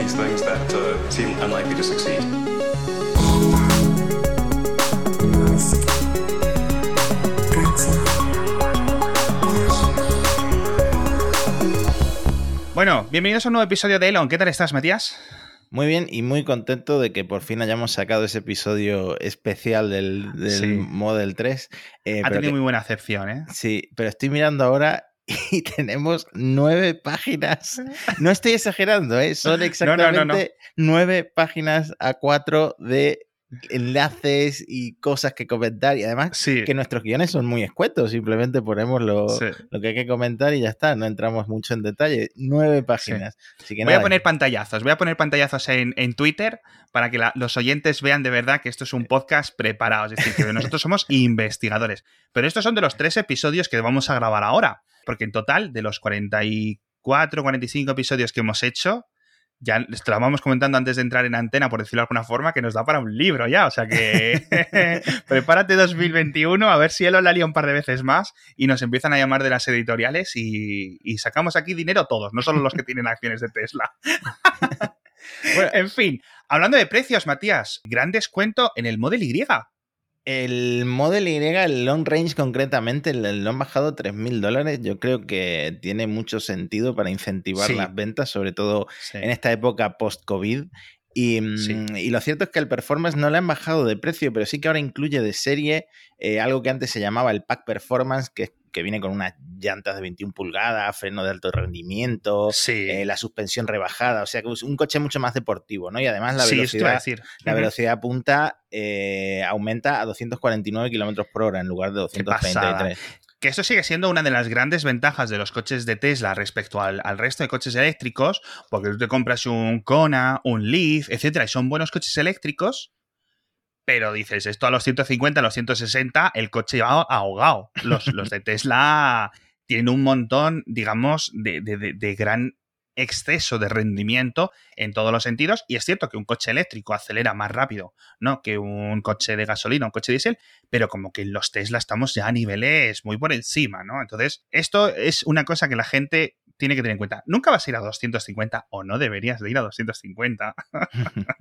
these things that uh, seem unlikely to succeed. Bueno, bienvenidos a un nuevo episodio de Elon. ¿Qué tal estás, Matías? Muy bien y muy contento de que por fin hayamos sacado ese episodio especial del, del Sí. Model 3. eh, ha tenido que- muy buena acepción, ¿eh? Sí, pero estoy mirando ahora y tenemos nueve páginas. No estoy exagerando, ¿eh? son no, exactamente no. nueve páginas a cuatro de enlaces y cosas que comentar. Y además Sí. que nuestros guiones son muy escuetos, simplemente ponemos lo, sí. lo que hay que comentar y ya está, no entramos mucho en detalle. Nueve páginas. Así que Voy a poner pantallazos, voy a poner pantallazos en, en Twitter para que la- los oyentes vean de verdad que esto es un podcast preparado, es decir, que nosotros somos investigadores. Pero estos son de los tres episodios que vamos a grabar ahora, porque en total, de los 44, 45 episodios que hemos hecho, ya estábamos comentando antes de entrar en antena, por decirlo de alguna forma, que nos da para un libro ya, o sea que prepárate 2021, a ver si Elon la lía un par de veces más y nos empiezan a llamar de las editoriales y, y sacamos aquí dinero todos, no solo los que tienen acciones de Tesla. Bueno, En fin, hablando de precios, Matías, gran descuento en el Model Y. El Model Y, el Long Range concretamente, lo han bajado 3.000 dólares. Yo creo que tiene mucho sentido para incentivar Sí. las ventas, sobre todo en esta época post-COVID. Y, mm, Sí. y lo cierto es que el Performance no le han bajado de precio, pero sí que ahora incluye de serie eh, algo que antes se llamaba el Pack Performance, que, que viene con unas llantas de 21 pulgadas, freno de alto rendimiento, Sí, eh, la suspensión rebajada, o sea, que es un coche mucho más deportivo, ¿no? Y además la sí, velocidad decir. la Ujú. velocidad punta eh, aumenta a 249 kilómetros por hora en lugar de Qué pasada. 233. Que esto sigue siendo una de las grandes ventajas de los coches de Tesla respecto al, al resto de coches eléctricos, porque tú te compras un Kona, un Leaf, etcétera, y son buenos coches eléctricos, pero dices, esto a los 150, a los 160, el coche va ahogado. Los, los de Tesla tienen un montón, digamos, de, de- de- gran exceso de rendimiento en todos los sentidos y es cierto que un coche eléctrico acelera más rápido no que un coche de gasolina un coche diésel pero como que los Tesla estamos ya a niveles muy por encima no entonces esto es una cosa que la gente tiene que tener en cuenta. Nunca vas a ir a 250 o no deberías de ir a 250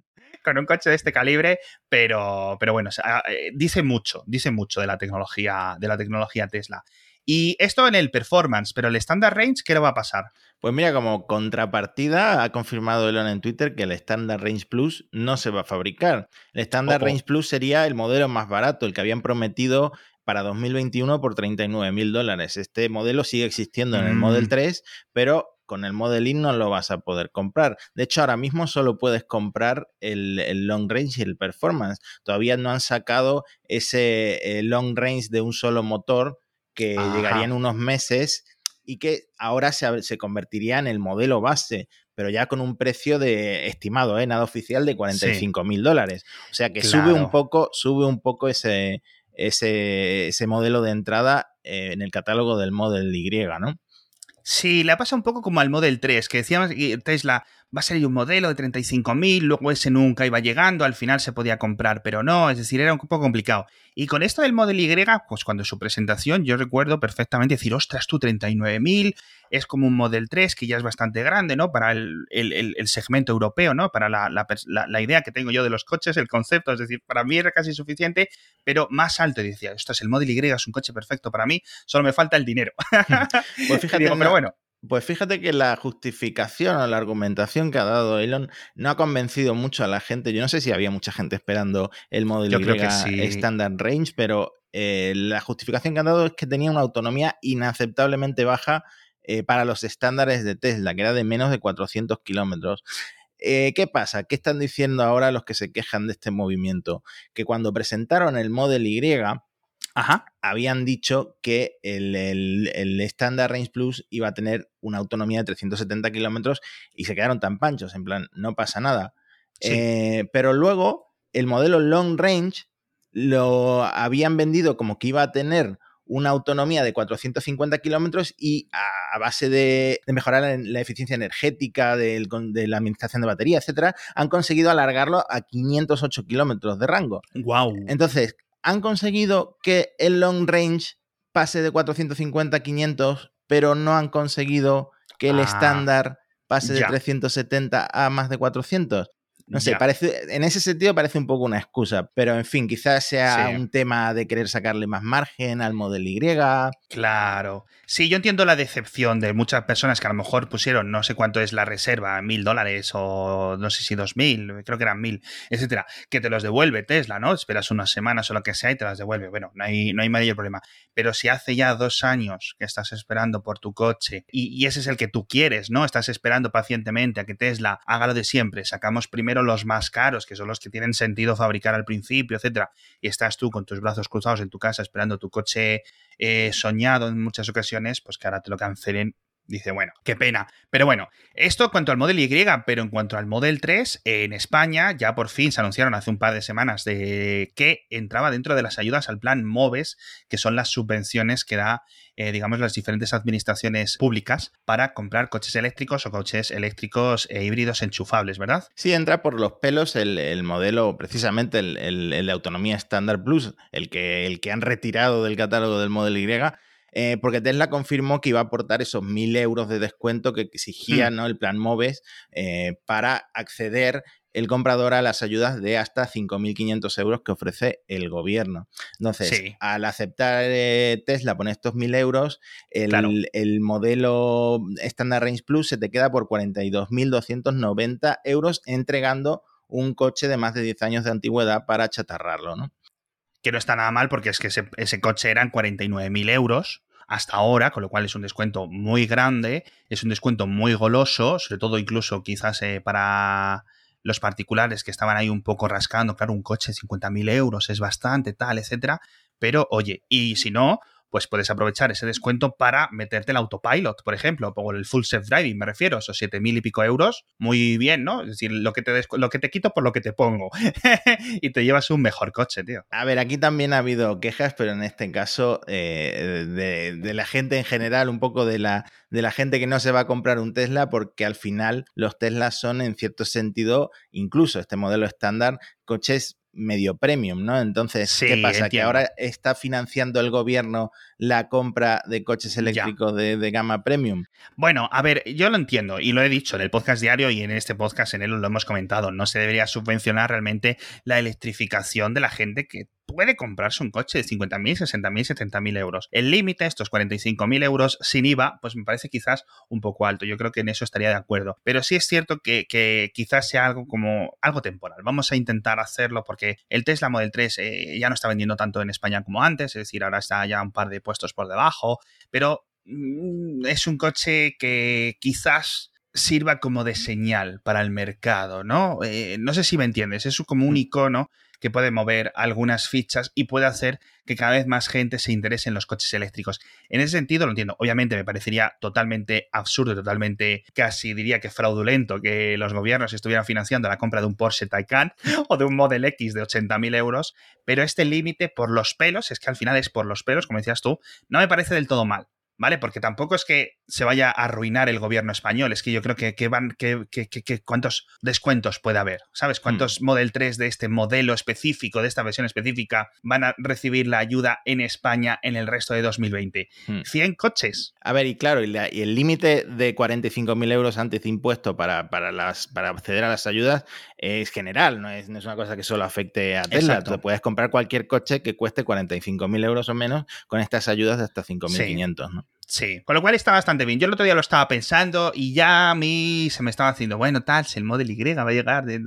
con un coche de este calibre, pero, pero bueno, o sea, eh, dice mucho, dice mucho de la tecnología, de la tecnología Tesla. Y esto en el performance, pero el standard range, ¿qué le va a pasar? Pues mira, como contrapartida, ha confirmado Elon en Twitter que el Standard Range Plus no se va a fabricar. El Standard. Range Plus sería el modelo más barato, el que habían prometido para 2021 por 39 mil dólares. Este modelo sigue existiendo en el Mm. Model 3, pero con el Model Y no lo vas a poder comprar. De hecho, ahora mismo solo puedes comprar el, el Long Range y el Performance. Todavía no han sacado ese eh, Long Range de un solo motor que Ajá. llegaría en unos meses y que ahora se, se convertiría en el modelo base, pero ya con un precio de estimado, ¿eh? nada oficial, de 45 mil dólares. O sea que sube un poco, sube un poco ese, ese, ese modelo de entrada eh, en el catálogo del Model Y, ¿no? Sí, le pasa un poco como al Model 3, que decíamos Tesla va a ser un modelo de 35.000, luego ese nunca iba llegando, al final se podía comprar, pero no, es decir, era un poco complicado. Y con esto del Model Y, pues cuando su presentación, yo recuerdo perfectamente decir, ostras, tú 39.000, es como un Model 3 que ya es bastante grande, ¿no? Para el, el- el- segmento europeo, ¿no? Para la, la la- idea que tengo yo de los coches, el concepto, es decir, para mí era casi suficiente, pero más alto. Y decía, ostras, el Model Y es un coche perfecto para mí, solo me falta el dinero. Pues fíjate, digo, pero bueno, Pues fíjate que la justificación o la argumentación que ha dado Elon no ha convencido mucho a la gente. Yo no sé si había mucha gente esperando el modelo sí. Standard Range, pero eh, la justificación que han dado es que tenía una autonomía inaceptablemente baja eh, para los estándares de Tesla, que era de menos de 400 kilómetros. Eh, ¿Qué pasa? ¿Qué están diciendo ahora los que se quejan de este movimiento? Que cuando presentaron el Model Y, ajá. habían dicho que el, el, el Standard Range Plus iba a tener una autonomía de 370 kilómetros y se quedaron tan panchos, en plan, no pasa nada. Sí. Eh, pero luego el modelo Long Range lo habían vendido como que iba a tener una autonomía de 450 kilómetros y a, a base de, de, mejorar la, la eficiencia energética, del, de la administración de batería, etcétera, han conseguido alargarlo a 508 kilómetros de rango. Wow. Entonces, han conseguido que el long range pase de 450 a 500, pero no han conseguido que el Ah. estándar pase de 370 a más de 400. No sé, parece, en ese sentido parece un poco una excusa, pero en fin, quizás sea un tema de querer sacarle más margen al modelo Y. Claro. Sí, yo entiendo la decepción de muchas personas que a lo mejor pusieron, no sé cuánto es la reserva, mil dólares o no sé si dos mil, creo que eran mil, etcétera, que te los devuelve Tesla, ¿no? Esperas unas semanas o lo que sea y te las devuelve. Bueno, no hay, no hay mayor problema. Pero si hace ya dos años que estás esperando por tu coche y, y ese es el que tú quieres, ¿no? Estás esperando pacientemente a que Tesla haga lo de siempre, sacamos primero los más caros, que son los que tienen sentido fabricar al principio, etcétera, y estás tú con tus brazos cruzados en tu casa esperando tu coche eh, soñado en muchas ocasiones, pues que ahora te lo cancelen Dice, bueno, qué pena. Pero bueno, esto en cuanto al Model Y, pero en cuanto al Model 3, en España ya por fin se anunciaron hace un par de semanas de que entraba dentro de las ayudas al plan MOVES, que son las subvenciones que da, eh, digamos, las diferentes administraciones públicas para comprar coches eléctricos o coches eléctricos e híbridos enchufables, ¿verdad? Sí, entra por los pelos el, modelo, precisamente el, el, de autonomía estándar plus, el que, el que han retirado del catálogo del Model Y eh, porque Tesla confirmó que iba a aportar esos mil euros de descuento que exigía hmm. ¿no? el plan MOVES eh, para acceder el comprador a las ayudas de hasta 5.500 euros que ofrece el gobierno. Entonces, al aceptar eh, Tesla poner estos 1.000 euros, el, el, modelo Standard Range Plus se te queda por 42.290 euros entregando un coche de más de 10 años de antigüedad para chatarrarlo, ¿no? Que no está nada mal porque es que ese, coche eran 49.000 euros hasta ahora, con lo cual es un descuento muy grande, es un descuento muy goloso, sobre todo incluso quizás eh, para los particulares que estaban ahí un poco rascando, claro, un coche de 50.000 euros es bastante, tal, etcétera, pero oye, y si no, pues puedes aprovechar ese descuento para meterte el autopilot, por ejemplo, o el full self driving, me refiero, esos siete mil y pico euros, muy bien, ¿no? Es decir, lo que te, lo que te quito por lo que te pongo y te llevas un mejor coche, tío. A ver, aquí también ha habido quejas, pero en este caso eh, de, la gente en general, un poco de la, de la gente que no se va a comprar un Tesla, porque al final los Teslas son en cierto sentido, incluso este modelo estándar, coches medio premium, ¿no? Entonces, ¿qué pasa? Que ahora está financiando el gobierno la compra de coches eléctricos de, gama premium. Bueno, a ver, yo lo entiendo y lo he dicho en el podcast diario y en este podcast en él lo hemos comentado. No se debería subvencionar realmente la electrificación de la gente que puede comprarse un coche de 50.000, 60.000, 70.000 euros. El límite, estos 45.000 euros sin IVA, pues me parece quizás un poco alto. Yo creo que en eso estaría de acuerdo. Pero sí es cierto que, quizás sea algo como algo temporal. Vamos a intentar hacerlo porque el Tesla Model 3 eh, ya no está vendiendo tanto en España como antes, es decir, ahora está ya un par de puestos por debajo, pero mm, es un coche que quizás sirva como de señal para el mercado, ¿no? Eh, no sé si me entiendes, es como un mm. icono que puede mover algunas fichas y puede hacer que cada vez más gente se interese en los coches eléctricos. En ese sentido lo entiendo. Obviamente me parecería totalmente absurdo, totalmente casi diría que fraudulento que los gobiernos estuvieran financiando la compra de un Porsche Taycan o de un Model X de 80.000 euros, pero este límite por los pelos, es que al final es por los pelos, como decías tú, no me parece del todo mal. ¿Vale? Porque tampoco es que se vaya a arruinar el gobierno español, es que yo creo que, van, que, cuántos descuentos puede haber, ¿sabes? ¿Cuántos mm. Model 3 de este modelo específico, de esta versión específica, van a recibir la ayuda en España en el resto de 2020? 100 mm. coches. A ver, y claro, y, el límite de 45.000 euros antes de impuesto para, para, las, para acceder a las ayudas es general, no es, no es una cosa que solo afecte a Tesla. Tú puedes comprar cualquier coche que cueste 45.000 euros o menos con estas ayudas de hasta 5.500, ¿no? Sí, con lo cual está bastante bien. Yo el otro día lo estaba pensando y ya a mí se me estaba haciendo, bueno, tal, si el Model Y va a llegar de,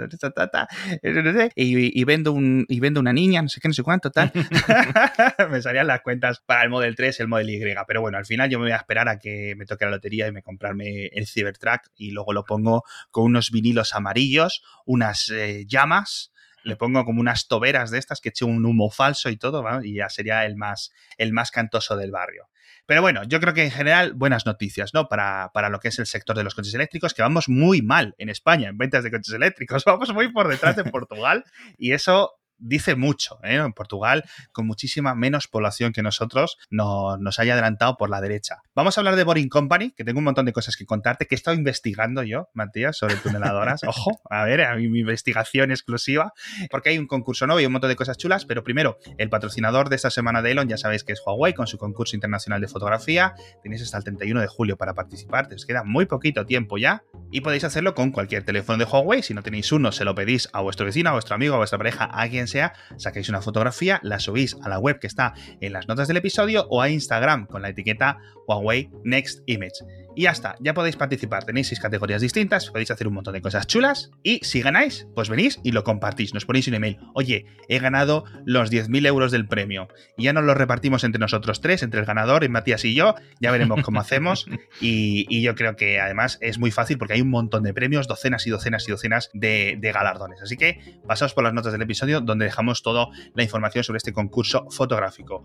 y, y, vendo un, y vendo una niña, no sé qué, no sé cuánto, tal. me salían las cuentas para el Model 3, el Model Y. Pero bueno, al final yo me voy a esperar a que me toque la lotería y me comprarme el Cybertruck y luego lo pongo con unos vinilos amarillos, unas eh, llamas le pongo como unas toberas de estas que eche un humo falso y todo, y ya sería el más, el más cantoso del barrio. Pero bueno, yo creo que en general buenas noticias, ¿no? Para, para, lo que es el sector de los coches eléctricos, que vamos muy mal en España en ventas de coches eléctricos, vamos muy por detrás de Portugal y eso dice mucho. ¿eh? En Portugal, con muchísima menos población que nosotros, no, nos haya adelantado por la derecha. Vamos a hablar de Boring Company, que tengo un montón de cosas que contarte, que he estado investigando yo, Matías, sobre tuneladoras. Ojo, a ver, a mi, mi investigación exclusiva, porque hay un concurso nuevo y un montón de cosas chulas, pero primero, el patrocinador de esta semana de Elon, ya sabéis que es Huawei, con su concurso internacional de fotografía. Tenéis hasta el 31 de julio para participar, os queda muy poquito tiempo ya, y podéis hacerlo con cualquier teléfono de Huawei. Si no tenéis uno, se lo pedís a vuestro vecino, a vuestro amigo, a vuestra pareja, a quien sea, sacáis una fotografía, la subís a la web que está en las notas del episodio o a Instagram con la etiqueta Huawei Next Image. Y ya está, ya podéis participar. Tenéis seis categorías distintas, podéis hacer un montón de cosas chulas. Y si ganáis, pues venís y lo compartís. Nos ponéis un email. Oye, he ganado los 10.000 euros del premio. Y ya nos los repartimos entre nosotros tres, entre el ganador, Matías y yo. Ya veremos cómo hacemos. Y, y, yo creo que además es muy fácil porque hay un montón de premios, docenas y docenas y docenas de, de galardones. Así que pasaos por las notas del episodio donde dejamos toda la información sobre este concurso fotográfico.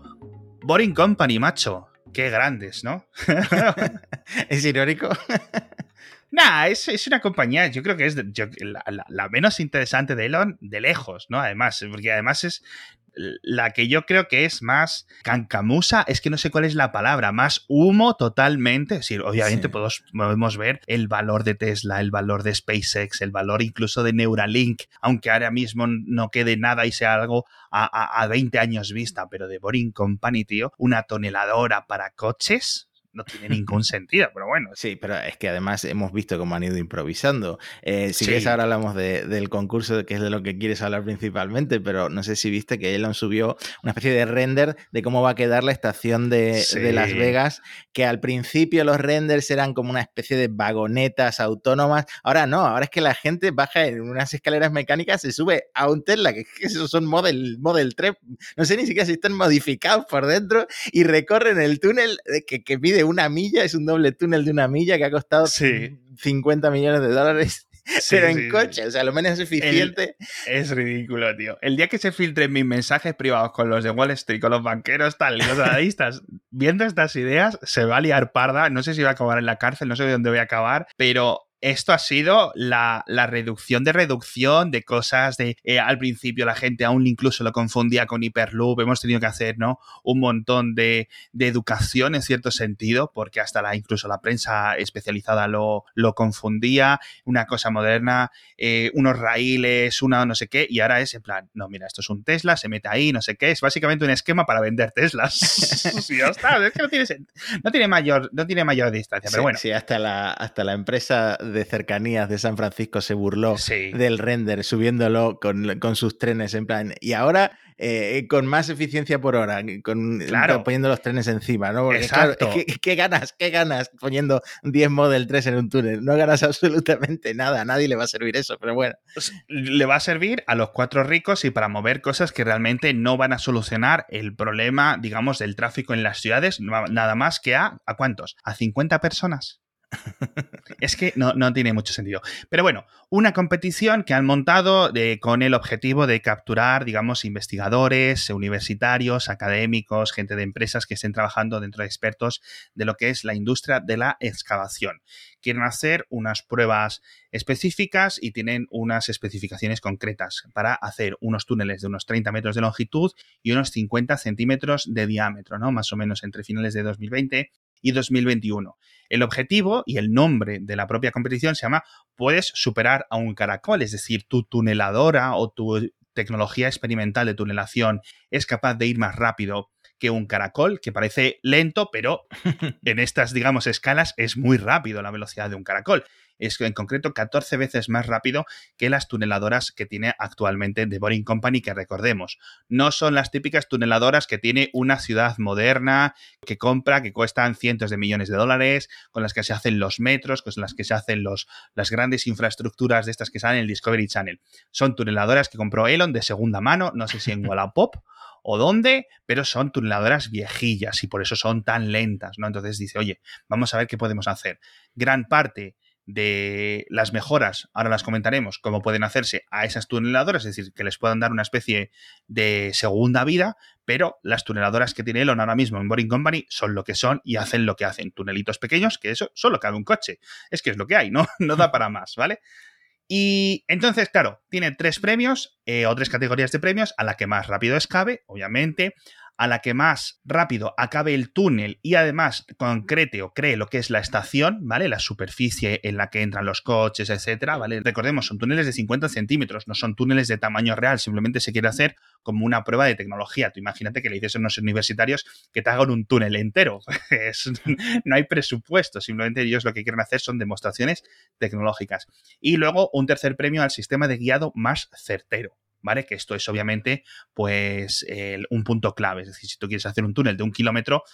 Boring Company, macho qué grandes, ¿no? ¿Es irónico? Nah, es, es, una compañía, yo creo que es de, yo, la, la, la, menos interesante de Elon de lejos, ¿no? Además, porque además es la que yo creo que es más cancamusa, es que no sé cuál es la palabra, más humo totalmente. Es decir, obviamente sí. podemos, podemos, ver el valor de Tesla, el valor de SpaceX, el valor incluso de Neuralink, aunque ahora mismo no quede nada y sea algo a, a, a 20 años vista, pero de Boring Company, tío, una toneladora para coches, no tiene ningún sentido, pero bueno. Sí, pero es que además hemos visto cómo han ido improvisando. Eh, si sí. quieres, ahora hablamos de, del concurso, que es de lo que quieres hablar principalmente, pero no sé si viste que Elon subió una especie de render de cómo va a quedar la estación de, sí. de Las Vegas, que al principio los renders eran como una especie de vagonetas autónomas. Ahora no, ahora es que la gente baja en unas escaleras mecánicas, se sube a un Tesla, que, esos son Model, Model 3, no sé ni siquiera si están modificados por dentro, y recorren el túnel que, que pide una milla, es un doble túnel de una milla que ha costado sí. 50 millones de dólares. Sí, pero en sí, coche, o sea, lo menos eficiente. El, es ridículo, tío. El día que se filtren mis mensajes privados con los de Wall Street, con los banqueros, tal, y los analistas, viendo estas ideas, se va a liar parda. No sé si va a acabar en la cárcel, no sé de dónde voy a acabar, pero esto ha sido la, la, reducción de reducción de cosas de eh, al principio la gente aún incluso lo confundía con Hyperloop, hemos tenido que hacer ¿no? un montón de, de educación en cierto sentido, porque hasta la, incluso la prensa especializada lo, lo confundía, una cosa moderna, eh, unos raíles, una no sé qué, y ahora es en plan, no, mira, esto es un Tesla, se mete ahí, no sé qué, es básicamente un esquema para vender Teslas. sí, ya está, es que no tiene, no tiene, mayor, no tiene mayor distancia, sí, pero bueno. Sí, hasta la, hasta la empresa de cercanías de San Francisco se burló sí. del render, subiéndolo con, con, sus trenes en plan. Y ahora eh, con más eficiencia por hora, con, claro. poniendo los trenes encima, ¿no? Porque, Exacto. Claro, ¿qué, ¿qué, ganas? ¿Qué ganas poniendo 10 Model 3 en un túnel? No ganas absolutamente nada, a nadie le va a servir eso, pero bueno. Le va a servir a los cuatro ricos y para mover cosas que realmente no van a solucionar el problema, digamos, del tráfico en las ciudades, nada más que a, ¿a cuántos? ¿A 50 personas? Es que no, no, tiene mucho sentido. Pero bueno, una competición que han montado de, con el objetivo de capturar, digamos, investigadores, universitarios, académicos, gente de empresas que estén trabajando dentro de expertos de lo que es la industria de la excavación. Quieren hacer unas pruebas específicas y tienen unas especificaciones concretas para hacer unos túneles de unos 30 metros de longitud y unos 50 centímetros de diámetro, ¿no? Más o menos entre finales de 2020 y 2021. El objetivo y el nombre de la propia competición se llama Puedes superar a un caracol, es decir, tu tuneladora o tu tecnología experimental de tunelación es capaz de ir más rápido que un caracol, que parece lento, pero en estas, digamos, escalas es muy rápido la velocidad de un caracol. Es en concreto 14 veces más rápido que las tuneladoras que tiene actualmente The Boring Company, que recordemos, no son las típicas tuneladoras que tiene una ciudad moderna, que compra, que cuestan cientos de millones de dólares, con las que se hacen los metros, con las que se hacen los, las grandes infraestructuras de estas que salen en el Discovery Channel. Son tuneladoras que compró Elon de segunda mano, no sé si en Wallapop o dónde, pero son tuneladoras viejillas y por eso son tan lentas, ¿no? Entonces dice, oye, vamos a ver qué podemos hacer. Gran parte de las mejoras, ahora las comentaremos, cómo pueden hacerse a esas tuneladoras, es decir, que les puedan dar una especie de segunda vida, pero las tuneladoras que tiene Elon ahora mismo en Boring Company son lo que son y hacen lo que hacen. Tunelitos pequeños, que eso solo cabe un coche. Es que es lo que hay, ¿no? No da para más, ¿vale? Y entonces, claro, tiene tres premios eh, o tres categorías de premios, a la que más rápido escabe, obviamente, a la que más rápido acabe el túnel y además concrete o cree lo que es la estación, ¿vale? La superficie en la que entran los coches, etcétera, ¿vale? Recordemos, son túneles de 50 centímetros, no son túneles de tamaño real, simplemente se quiere hacer como una prueba de tecnología. Tú imagínate que le dices a unos universitarios que te hagan un túnel entero. no hay presupuesto, simplemente ellos lo que quieren hacer son demostraciones tecnológicas. Y luego un tercer premio al sistema de guiado más certero. ¿Vale? Que esto es obviamente pues un punto clave. Es decir, si tú quieres hacer un túnel de un kilómetro,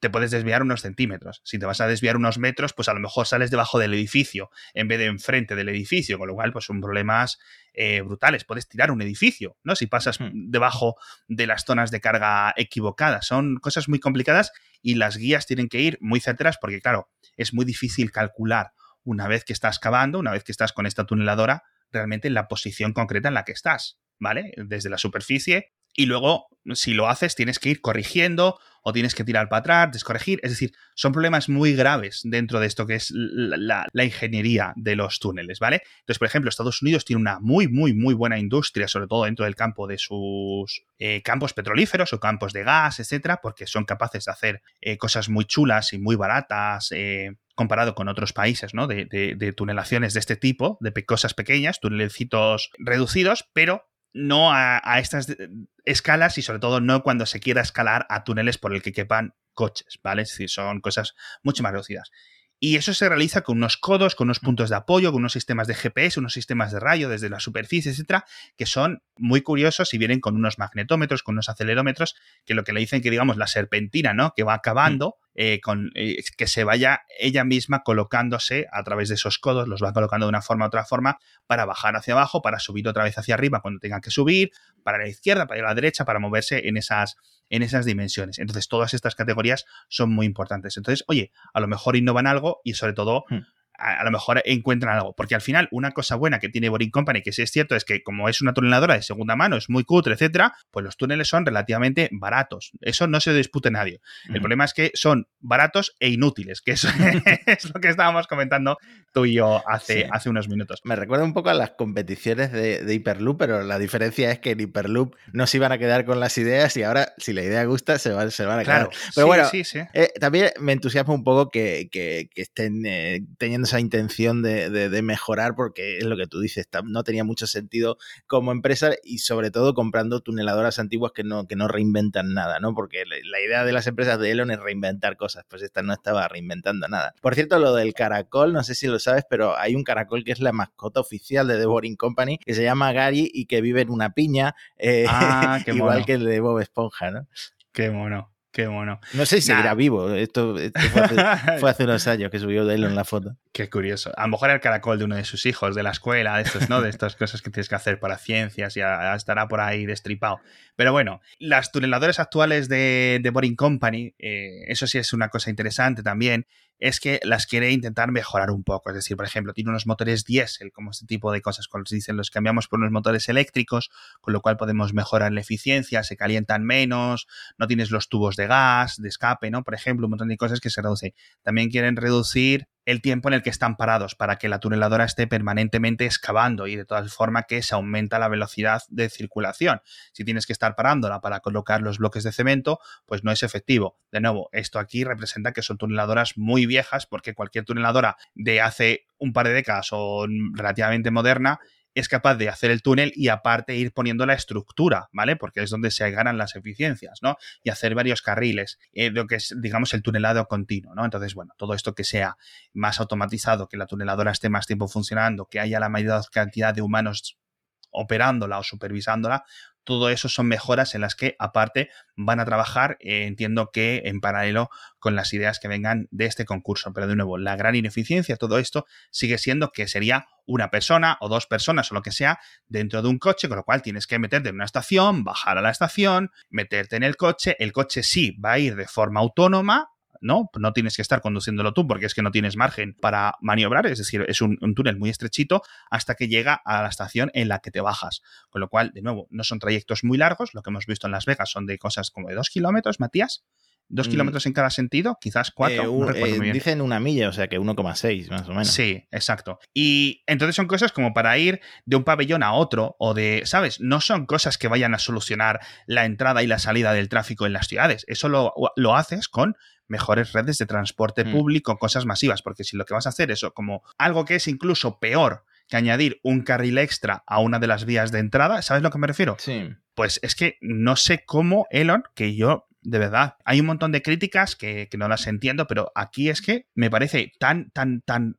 te puedes desviar unos centímetros. Si te vas a desviar unos metros, pues a lo mejor sales debajo del edificio en vez de enfrente del edificio, con lo cual pues son problemas eh, brutales. Puedes tirar un edificio, ¿no? Si pasas hmm. debajo de las zonas de carga equivocadas. Son cosas muy complicadas y las guías tienen que ir muy certeras porque, claro, es muy difícil calcular una vez que estás cavando, una vez que estás con esta tuneladora, realmente en la posición concreta en la que estás, ¿vale? Desde la superficie. Y luego, si lo haces, tienes que ir corrigiendo o tienes que tirar para atrás, descorregir. Es decir, son problemas muy graves dentro de esto que es la, ingeniería de los túneles, ¿vale? Entonces, por ejemplo, Estados Unidos tiene una muy, muy, muy buena industria, sobre todo dentro del campo de sus eh, campos petrolíferos o campos de gas, etcétera, porque son capaces de hacer eh, cosas muy chulas y muy baratas. Eh, comparado con otros países, ¿no? De, tunelaciones de este tipo, de cosas pequeñas, tunelecitos reducidos, pero no a, estas escalas y sobre todo no cuando se quiera escalar a túneles por el que quepan coches, ¿vale? Es decir, son cosas mucho más reducidas. Y eso se realiza con unos codos, con unos puntos de apoyo, con unos sistemas de GPS, unos sistemas de rayo desde la superficie, etcétera, que son muy curiosos y vienen con unos magnetómetros, con unos acelerómetros, que lo que le dicen que, digamos, la serpentina, ¿no? Que va acabando, eh, con, eh, que se vaya ella misma colocándose a través de esos codos, los va colocando de una forma u otra forma para bajar hacia abajo, para subir otra vez hacia arriba cuando tenga que subir, para la izquierda, para la derecha, para moverse en esas, en esas dimensiones. Entonces, todas estas categorías son muy importantes. Entonces, oye, a lo mejor innovan algo y sobre todo hmm a, lo mejor encuentran algo. Porque al final, una cosa buena que tiene Boring Company, que sí es cierto, es que como es una tuneladora de segunda mano, es muy cutre, etcétera, pues los túneles son relativamente baratos. Eso no se dispute nadie. El problema es que son baratos e inútiles, que eso es lo que estábamos comentando tú y yo hace, hace unos minutos. Me recuerda un poco a las competiciones de, Hyperloop, pero la diferencia es que en Hyperloop no se iban a quedar con las ideas y ahora, si la idea gusta, se, van, se van a quedar. Pero bueno, eh, también me entusiasma un poco que, estén eh, teniendo esa intención de, mejorar porque es lo que tú dices, no tenía mucho sentido como empresa y sobre todo comprando tuneladoras antiguas que no, que no reinventan nada, ¿no? Porque la, idea de las empresas de Elon es reinventar cosas, pues esta no estaba reinventando nada. Por cierto, lo del caracol, no sé si lo sabes, pero hay un caracol que es la mascota oficial de The Boring Company que se llama Gary y que vive en una piña, eh, ah, igual que el de Bob Esponja, ¿no? Qué mono. Qué bueno. No sé si seguirá vivo. Esto, fue, hace, unos años que subió de él en la foto. Qué curioso. A lo mejor el caracol de uno de sus hijos, de la escuela, de estos, ¿no? De estas cosas que tienes que hacer para ciencias y estará por ahí destripado. Pero bueno, las tuneladoras actuales de, de Boring Company, eh, eso sí es una cosa interesante también, es que las quiere intentar mejorar un poco. Es decir, por ejemplo, tiene unos motores diésel, como este tipo de cosas, cuando se dicen los cambiamos por unos motores eléctricos, con lo cual podemos mejorar la eficiencia, se calientan menos, no tienes los tubos de gas, de escape, ¿no? Por ejemplo, un montón de cosas que se reducen. También quieren reducir el tiempo en el que están parados para que la tuneladora esté permanentemente excavando y de todas formas que se aumenta la velocidad de circulación. Si tienes que estar parándola para colocar los bloques de cemento, pues no es efectivo. De nuevo, esto aquí representa que son tuneladoras muy viejas porque cualquier tuneladora de hace un par de décadas o relativamente moderna es capaz de hacer el túnel y aparte ir poniendo la estructura, ¿vale? Porque es donde se ganan las eficiencias, ¿no? Y hacer varios carriles, eh, lo que es, digamos, el tunelado continuo, ¿no? Entonces, bueno, todo esto que sea más automatizado, que la tuneladora esté más tiempo funcionando, que haya la mayor cantidad de humanos operándola o supervisándola, todo eso son mejoras en las que aparte van a trabajar, eh, entiendo que en paralelo con las ideas que vengan de este concurso. Pero de nuevo, la gran ineficiencia, todo esto sigue siendo que sería una persona o dos personas o lo que sea dentro de un coche, con lo cual tienes que meterte en una estación, bajar a la estación, meterte en el coche, el coche sí va a ir de forma autónoma, ¿no? No tienes que estar conduciéndolo tú porque es que no tienes margen para maniobrar, es decir, es un, túnel muy estrechito hasta que llega a la estación en la que te bajas. Con lo cual, de nuevo, no son trayectos muy largos, lo que hemos visto en Las Vegas son de cosas como de dos kilómetros, Matías. ¿Dos Mm. kilómetros en cada sentido? Quizás cuatro. Eh, no un- eh, muy bien. dicen una milla, o sea que 1,6 más o menos. Sí, exacto. Y entonces son cosas como para ir de un pabellón a otro o de, ¿sabes? No son cosas que vayan a solucionar la entrada y la salida del tráfico en las ciudades. Eso lo, lo haces con mejores redes de transporte Mm. público, cosas masivas, porque si lo que vas a hacer es eso, como algo que es incluso peor que añadir un carril extra a una de las vías de entrada, ¿sabes lo que me refiero? Sí. Pues es que no sé cómo Elon, que yo, de verdad, hay un montón de críticas que, que no las entiendo, pero aquí es que me parece tan, tan, tan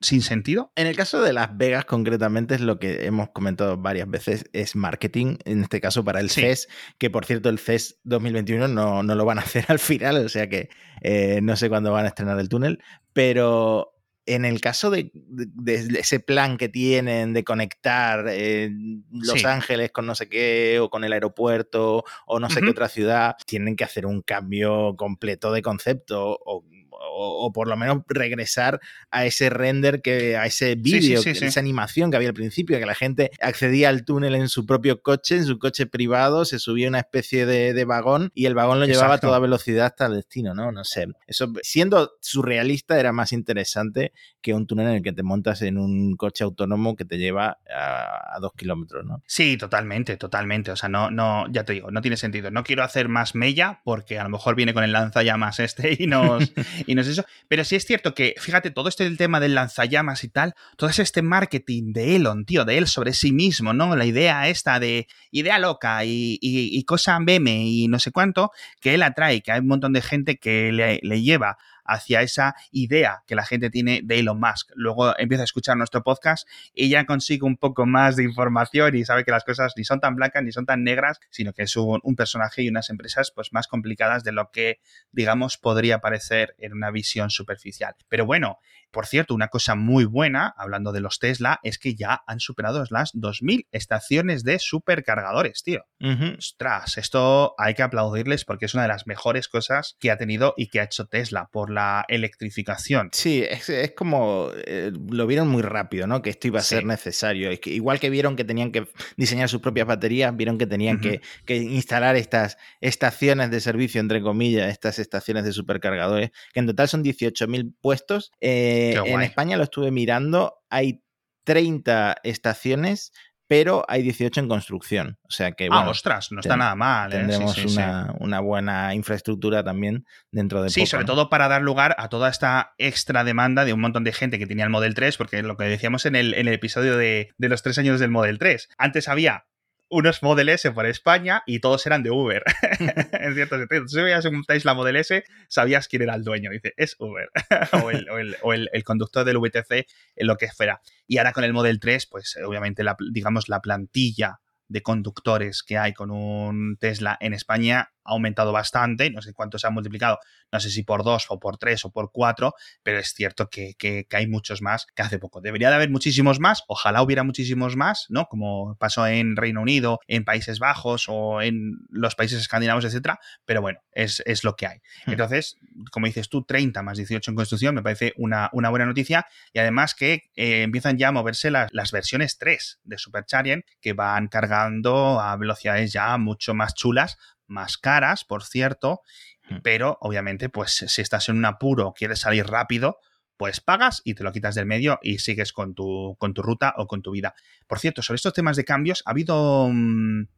sin sentido. En el caso de Las Vegas, concretamente, es lo que hemos comentado varias veces, es marketing, en este caso para el Sí. CES, que por cierto el CES 2021 no, no lo van a hacer al final, o sea que eh, no sé cuándo van a estrenar el túnel, pero en el caso de, de- de ese plan que tienen de conectar eh, Los Sí. Ángeles con no sé qué, o con el aeropuerto, o no sé qué otra ciudad, tienen que hacer un cambio completo de concepto, o, o- o por lo menos regresar a ese render, que a ese sí, vídeo, sí, que- sí. esa animación que había al principio, que la gente accedía al túnel en su propio coche, en su coche privado, se subía una especie de, de vagón y el vagón lo llevaba Exacto. a toda velocidad hasta el destino, ¿no? No sé. Eso, siendo surrealista, era más interesante que un túnel en el que te montas en un coche autónomo que te lleva a, a dos kilómetros, ¿no? Sí, totalmente, totalmente. O sea, no, no, ya te digo, no tiene sentido. No quiero hacer más mella porque a lo mejor viene con el lanzallamas este y nos, y nos Pero sí es cierto que, fíjate, todo este tema del lanzallamas y tal, todo es este marketing de Elon, tío, de él sobre sí mismo, ¿no? La idea esta de idea loca y, y- y cosa meme y no sé cuánto, que él atrae, que hay un montón de gente que le lleva hacia esa idea que la gente tiene de Elon Musk. Luego empieza a escuchar nuestro podcast y ya consigue un poco más de información y sabe que las cosas ni son tan blancas ni son tan negras, sino que es un, un personaje y unas empresas pues más complicadas de lo que, digamos, podría parecer en una visión superficial. Pero bueno, por cierto, una cosa muy buena, hablando de los Tesla, es que ya han superado las 2.000 estaciones de supercargadores, tío. Ujú. Ostras, esto hay que aplaudirles porque es una de las mejores cosas que ha tenido y que ha hecho Tesla por la electrificación. Sí, es, es como eh, lo vieron muy rápido, ¿no? Que esto iba a Sí. ser necesario. Es que igual que vieron que tenían que diseñar sus propias baterías, vieron que tenían que, que instalar estas estaciones de servicio, entre comillas, estas estaciones de supercargadores, que en total son 18.000 puestos. Eh, en. España lo estuve mirando, hay 30 estaciones, pero hay 18 en construcción. O sea que, ah, bueno, ostras, no está nada mal. ¿eh? Sí, tendremos sí, sí. una, una buena infraestructura también dentro de Sí, poco, sobre ¿no? todo para dar lugar a toda esta extra demanda de un montón de gente que tenía el Model 3, porque lo que decíamos en el, en el episodio de, de los tres años del Model 3. Antes había unos Model S por España y todos eran de Uber. en cierto sentido. Si veías un Tesla Model S, sabías quién era el dueño. Dice, es Uber. o el, o el- o el- el conductor del VTC, en lo que fuera. Y ahora con el Model 3, pues obviamente, la, digamos, la plantilla de conductores que hay con un Tesla en España ha aumentado bastante, no sé cuánto se ha multiplicado, no sé si por dos o por tres o por cuatro, pero es cierto que, que- que hay muchos más que hace poco. Debería de haber muchísimos más, ojalá hubiera muchísimos más, ¿no? Como pasó en Reino Unido, en Países Bajos o en los países escandinavos, etcétera, pero bueno, es, es lo que hay. Hmm. Entonces, como dices tú, 30 más 18 en construcción, me parece una, una buena noticia y además que eh, empiezan ya a moverse las, las versiones 3 de Supercharger que van cargando a velocidades ya mucho más chulas, más caras, por cierto, Mm. pero obviamente, pues si estás en un apuro, quieres salir rápido, pues pagas y te lo quitas del medio y sigues con tu, con tu ruta o con tu vida. Por cierto, sobre estos temas de cambios, ha habido mm,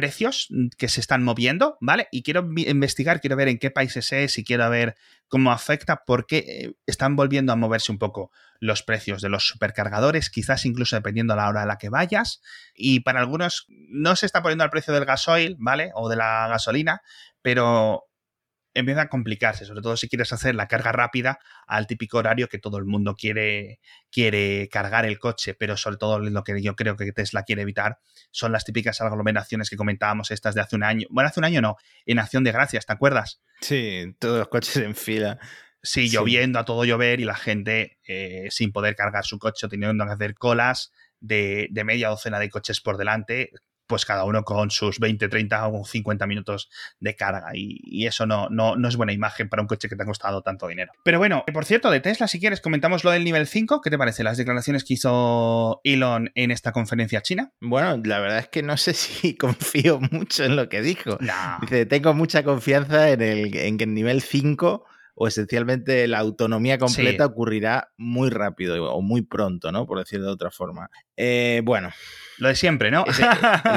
precios mm, que se están moviendo, ¿vale? Y quiero investigar, quiero ver en qué países es y quiero ver cómo afecta, porque eh, están volviendo a moverse un poco los precios de los supercargadores, quizás incluso dependiendo a la hora a la que vayas. Y para algunos no se está poniendo al precio del gasoil, ¿vale? O de la gasolina, pero empieza a complicarse, sobre todo si quieres hacer la carga rápida al típico horario que todo el mundo quiere, quiere cargar el coche, pero sobre todo lo que yo creo que Tesla quiere evitar son las típicas aglomeraciones que comentábamos estas de hace un año. Bueno, hace un año no, en Acción de Gracias, ¿te acuerdas? Sí, todos los coches en fila. Sí, Sí. lloviendo a todo llover y la gente eh, sin poder cargar su coche o teniendo que hacer colas de, de media docena de coches por delante pues cada uno con sus 20, 30 o 50 minutos de carga. Y, eso no, no, no, es buena imagen para un coche que te ha costado tanto dinero. Pero bueno, por cierto, de Tesla, si quieres, comentamos lo del nivel 5. ¿Qué te parece las declaraciones que hizo Elon en esta conferencia china? Bueno, la verdad es que no sé si confío mucho en lo que dijo. No. Dice, tengo mucha confianza en, el, en que el nivel 5 o esencialmente la autonomía completa ocurrirá muy rápido o muy pronto, ¿no? Por decirlo de otra forma. Eh, bueno, lo de siempre, ¿no?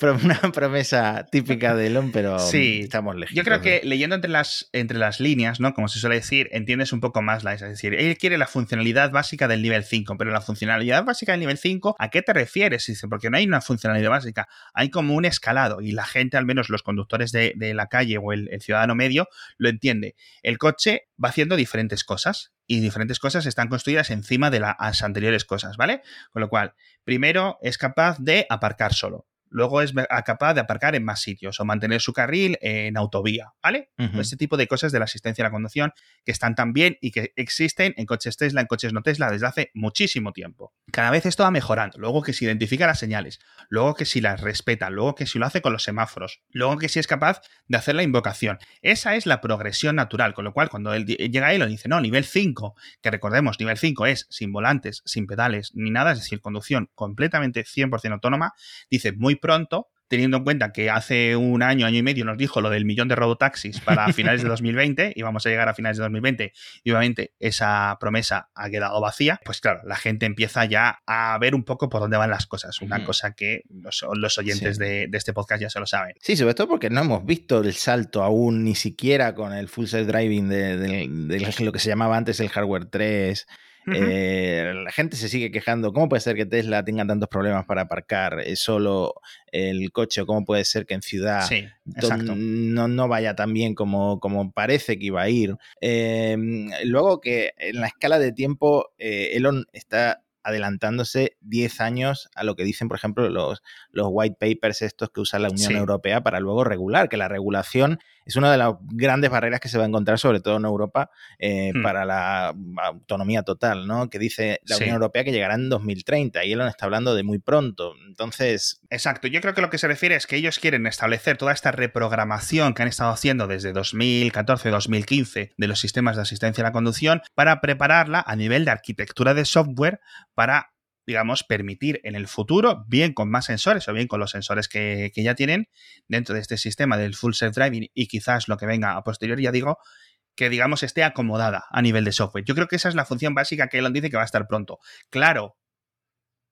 una promesa típica de Elon, pero sí. estamos lejos. Yo creo que leyendo entre las, entre las líneas, ¿no? Como se suele decir, entiendes un poco más la Es decir, él quiere la funcionalidad básica del nivel 5, pero la funcionalidad básica del nivel 5, ¿a qué te refieres? Dice, porque no hay una funcionalidad básica, hay como un escalado y la gente, al menos los conductores de, la calle o el ciudadano medio, lo entiende. El coche va haciendo diferentes cosas y diferentes cosas están construidas encima de las anteriores cosas, ¿vale? Con lo cual, primero es capaz de aparcar solo luego es capaz de aparcar en más sitios o mantener su carril en autovía, ¿vale? Este tipo de cosas de la asistencia a la conducción que están tan bien y que existen en coches Tesla, en coches no Tesla desde hace muchísimo tiempo. Cada vez esto va mejorando, luego que se identifica las señales, luego que si las respeta, luego que si lo hace con los semáforos, luego que si es capaz de hacer la invocación. Esa es la progresión natural, con lo cual cuando él llega ahí lo dice, no, nivel 5, que recordemos, nivel 5 es sin volantes, sin pedales, ni nada, es decir, conducción completamente 100% autónoma, dice muy pronto, teniendo en cuenta que hace un año, año y medio nos dijo lo del millón de robotaxis para finales de 2020 y vamos a llegar a finales de 2020 y obviamente esa promesa ha quedado vacía, pues claro, la gente empieza ya a ver un poco por dónde van las cosas, una cosa que los, oyentes de, este podcast ya se lo saben. Sí, sobre todo porque no hemos visto el salto aún ni siquiera con el full self driving de, de lo que se llamaba antes el hardware 3 eh, la gente se sigue quejando. ¿Cómo puede ser que Tesla tenga tantos problemas para aparcar eh, solo el coche? ¿O cómo puede ser que en ciudad no, no, vaya tan bien como, como parece que iba a ir? Em, luego que en la escala de tiempo, eh, Elon está adelantándose 10 años a lo que dicen, por ejemplo, los, los white papers estos que usa la Unión Europea para luego regular, que la regulación es una de las grandes barreras que se va a encontrar, sobre todo en Europa, eh, hmm. para la autonomía total, ¿no? Que dice la Unión Europea que llegará en 2030 y Elon está hablando de muy pronto. Entonces. Exacto. Yo creo que lo que se refiere es que ellos quieren establecer toda esta reprogramación que han estado haciendo desde 2014-2015 de los sistemas de asistencia a la conducción para prepararla a nivel de arquitectura de software para digamos, permitir en el futuro, bien con más sensores o bien con los sensores que, ya tienen dentro de este sistema del full self-driving y quizás lo que venga a posteriori, ya digo, que digamos esté acomodada a nivel de software. Yo creo que esa es la función básica que Elon dice que va a estar pronto. Claro,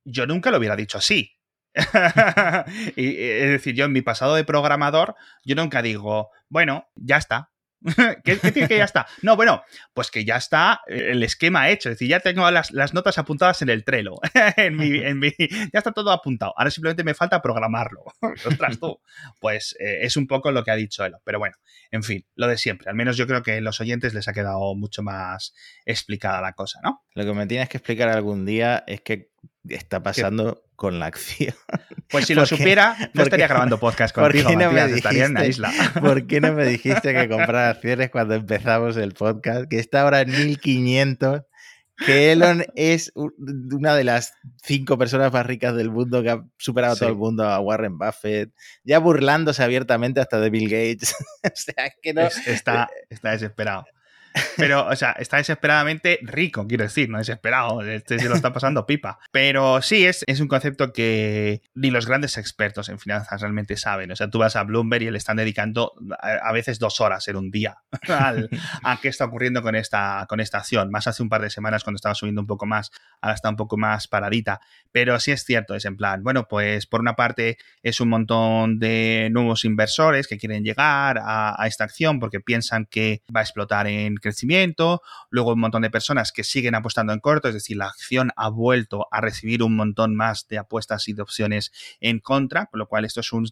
yo nunca lo hubiera dicho así. y, es decir, yo en mi pasado de programador, yo nunca digo, bueno, ya está, ¿Qué, tiene que ya está? No, bueno, pues que ya está el esquema hecho. Es decir, ya tengo las, notas apuntadas en el Trello. ya está todo apuntado. Ahora simplemente me falta programarlo. Ostras, tú. Pues eh, es un poco lo que ha dicho él. Pero bueno, en fin, lo de siempre. Al menos yo creo que a los oyentes les ha quedado mucho más explicada la cosa, ¿no? Lo que me tienes que explicar algún día es que está pasando con la acción. Pues si lo supiera, no estaría grabando podcast contigo, ¿por no me estaría en la isla. ¿Por qué no me dijiste que comprara acciones cuando empezamos el podcast? Que está ahora en 1500 que Elon es una de las cinco personas más ricas del mundo que ha superado a todo el mundo, a Warren Buffett, ya burlándose abiertamente hasta de Bill Gates. o sea, que no. está, está desesperado. Pero, o sea, está desesperadamente rico, quiero decir, no desesperado. Este se lo está pasando pipa. Pero sí, es, es un concepto que ni los grandes expertos en finanzas realmente saben. O sea, tú vas a Bloomberg y le están dedicando a, veces dos horas en un día a qué está ocurriendo con esta, con esta acción. Más hace un par de semanas cuando estaba subiendo un poco más, ahora está un poco más paradita. Pero sí es cierto, es en plan, bueno, pues por una parte es un montón de nuevos inversores que quieren llegar a, a esta acción porque piensan que va a explotar en crecimiento, luego un montón de personas que siguen apostando en corto, es decir, la acción ha vuelto a recibir un montón más de apuestas y de opciones en contra, con lo cual esto es un,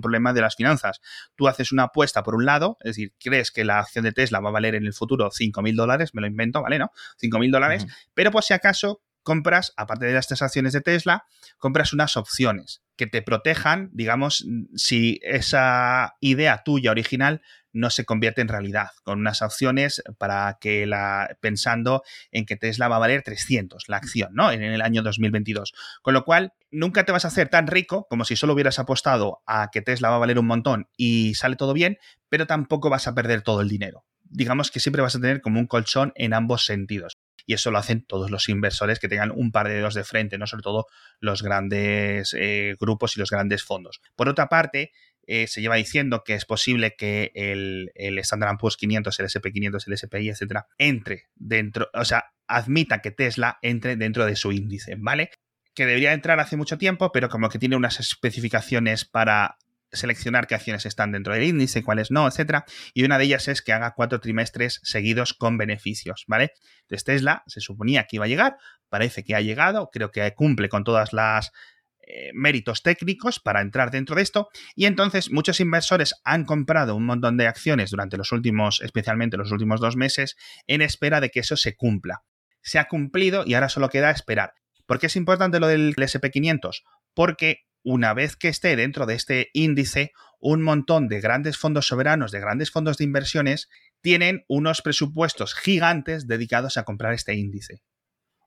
problema de las finanzas. Tú haces una apuesta por un lado, es decir, crees que la acción de Tesla va a valer en el futuro 5.000 dólares, me lo invento, ¿vale? ¿No? 5.000 dólares, pero por si acaso compras, aparte de las tres acciones de Tesla, compras unas opciones que te protejan, digamos, si esa idea tuya original no se convierte en realidad, con unas opciones para que la, pensando en que Tesla va a valer 300 la acción, ¿no? En el año 2022. Con lo cual, nunca te vas a hacer tan rico como si solo hubieras apostado a que Tesla va a valer un montón y sale todo bien, pero tampoco vas a perder todo el dinero. Digamos que siempre vas a tener como un colchón en ambos sentidos. Y eso lo hacen todos los inversores que tengan un par de dedos de frente, no sobre todo los grandes eh, grupos y los grandes fondos. Por otra parte, eh, se lleva diciendo que es posible que el, el Standard Poor's 500, el SP500, el SPI, etcétera, entre dentro, o sea, admita que Tesla entre dentro de su índice, ¿vale? Que debería entrar hace mucho tiempo, pero como que tiene unas especificaciones para seleccionar qué acciones están dentro del índice, cuáles no, etcétera. Y una de ellas es que haga cuatro trimestres seguidos con beneficios, ¿vale? Entonces Tesla se suponía que iba a llegar, parece que ha llegado, creo que cumple con todas las eh, méritos técnicos para entrar dentro de esto y entonces muchos inversores han comprado un montón de acciones durante los últimos, especialmente los últimos dos meses, en espera de que eso se cumpla. Se ha cumplido y ahora solo queda esperar. ¿Por qué es importante lo del SP500? Porque una vez que esté dentro de este índice, un montón de grandes fondos soberanos, de grandes fondos de inversiones, tienen unos presupuestos gigantes dedicados a comprar este índice.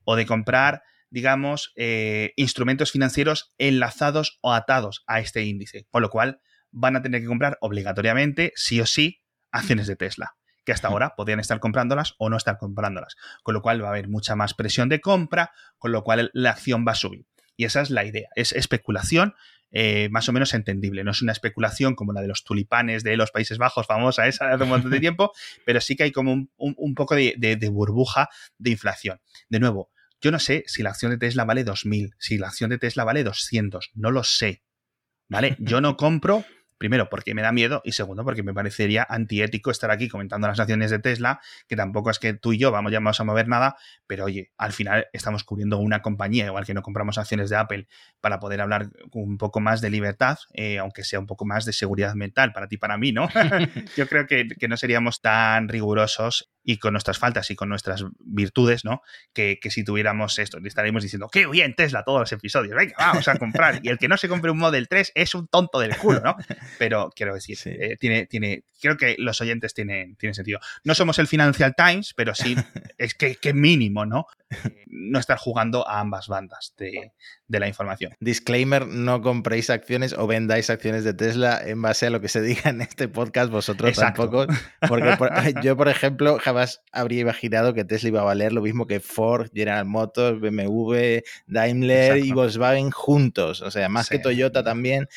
O de comprar digamos, eh, instrumentos financieros enlazados o atados a este índice, con lo cual van a tener que comprar obligatoriamente, sí o sí, acciones de Tesla, que hasta ahora podían estar comprándolas o no estar comprándolas, con lo cual va a haber mucha más presión de compra, con lo cual la acción va a subir. Y esa es la idea, es especulación eh, más o menos entendible. No es una especulación como la de los tulipanes de los Países Bajos, famosa esa de hace un montón de tiempo, pero sí que hay como un, poco de, burbuja de inflación. De nuevo, yo no sé si la acción de Tesla vale 2.000, si la acción de Tesla vale 200, no lo sé. ¿Vale? Yo no compro Primero, porque me da miedo y segundo, porque me parecería antiético estar aquí comentando las acciones de Tesla, que tampoco es que tú y yo vamos, ya vamos a mover nada, pero oye, al final estamos cubriendo una compañía, igual que no compramos acciones de Apple, para poder hablar un poco más de libertad, eh, aunque sea un poco más de seguridad mental para ti, para mí, ¿no? yo creo que, no seríamos tan rigurosos y con nuestras faltas y con nuestras virtudes, ¿no? Que, si tuviéramos esto, estaríamos diciendo, qué bien Tesla todos los episodios, venga, vamos a comprar. Y el que no se compre un Model 3 es un tonto del culo, ¿no? pero quiero decir, eh, tiene, tiene, creo que los oyentes tienen, tienen sentido. No somos el Financial Times, pero sí es que, que mínimo, ¿no? no estar jugando a ambas bandas de, la información. Disclaimer, no compréis acciones o vendáis acciones de Tesla en base a lo que se diga en este podcast, vosotros tampoco. Porque yo, por ejemplo, jamás habría imaginado que Tesla iba a valer lo mismo que Ford, General Motors, BMW, Daimler y Volkswagen juntos. O sea, más que Toyota también.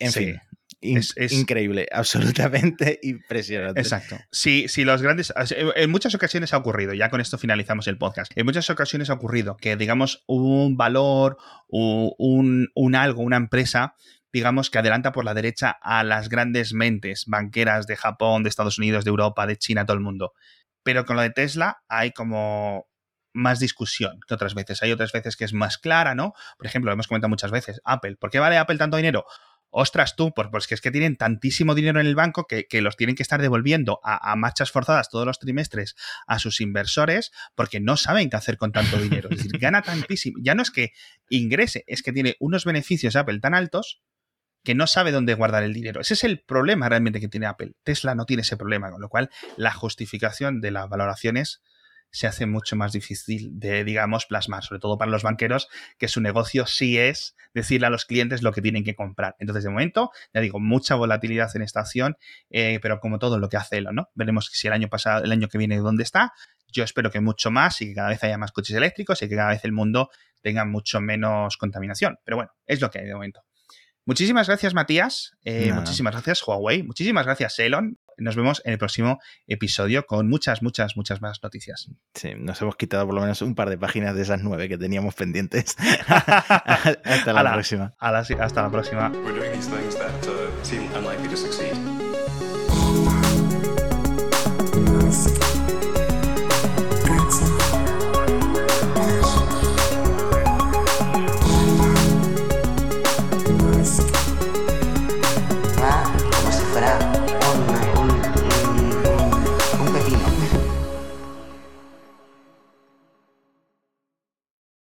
En fin es, increíble, absolutamente impresionante. Exacto. Si, si los grandes. En muchas ocasiones ha ocurrido, ya con esto finalizamos el podcast. En muchas ocasiones ha ocurrido que, digamos, un valor, un, un algo, una empresa digamos, que adelanta por la derecha a las grandes mentes banqueras de Japón, de Estados Unidos, de Europa, de China, todo el mundo. Pero con lo de Tesla hay como más discusión que otras veces. Hay otras veces que es más clara, ¿no? Por ejemplo, lo hemos comentado muchas veces, Apple. ¿Por qué vale Apple tanto dinero? Ostras tú, pues, pues que es que tienen tantísimo dinero en el banco que, los tienen que estar devolviendo a, marchas forzadas todos los trimestres a sus inversores porque no saben qué hacer con tanto dinero. Es decir, gana tantísimo. Ya no es que ingrese, es que tiene unos beneficios Apple tan altos que no sabe dónde guardar el dinero. Ese es el problema realmente que tiene Apple. Tesla no tiene ese problema, con lo cual la justificación de las valoraciones se hace mucho más difícil de, digamos, plasmar, sobre todo para los banqueros, que su negocio sí es decirle a los clientes lo que tienen que comprar. Entonces, de momento, ya digo, mucha volatilidad en esta acción, eh, pero como todo lo que hace Elon, ¿no? Veremos si el año pasado, el año que viene, dónde está. Yo espero que mucho más y que cada vez haya más coches eléctricos y que cada vez el mundo tenga mucho menos contaminación. Pero bueno, es lo que hay de momento. Muchísimas gracias, Matías. Eh, muchísimas gracias, Huawei. Muchísimas gracias, Elon. Nos vemos en el próximo episodio con muchas, muchas, muchas más noticias. Sí, nos hemos quitado por lo menos un par de páginas de esas nueve que teníamos pendientes. hasta la, próxima. hasta la próxima.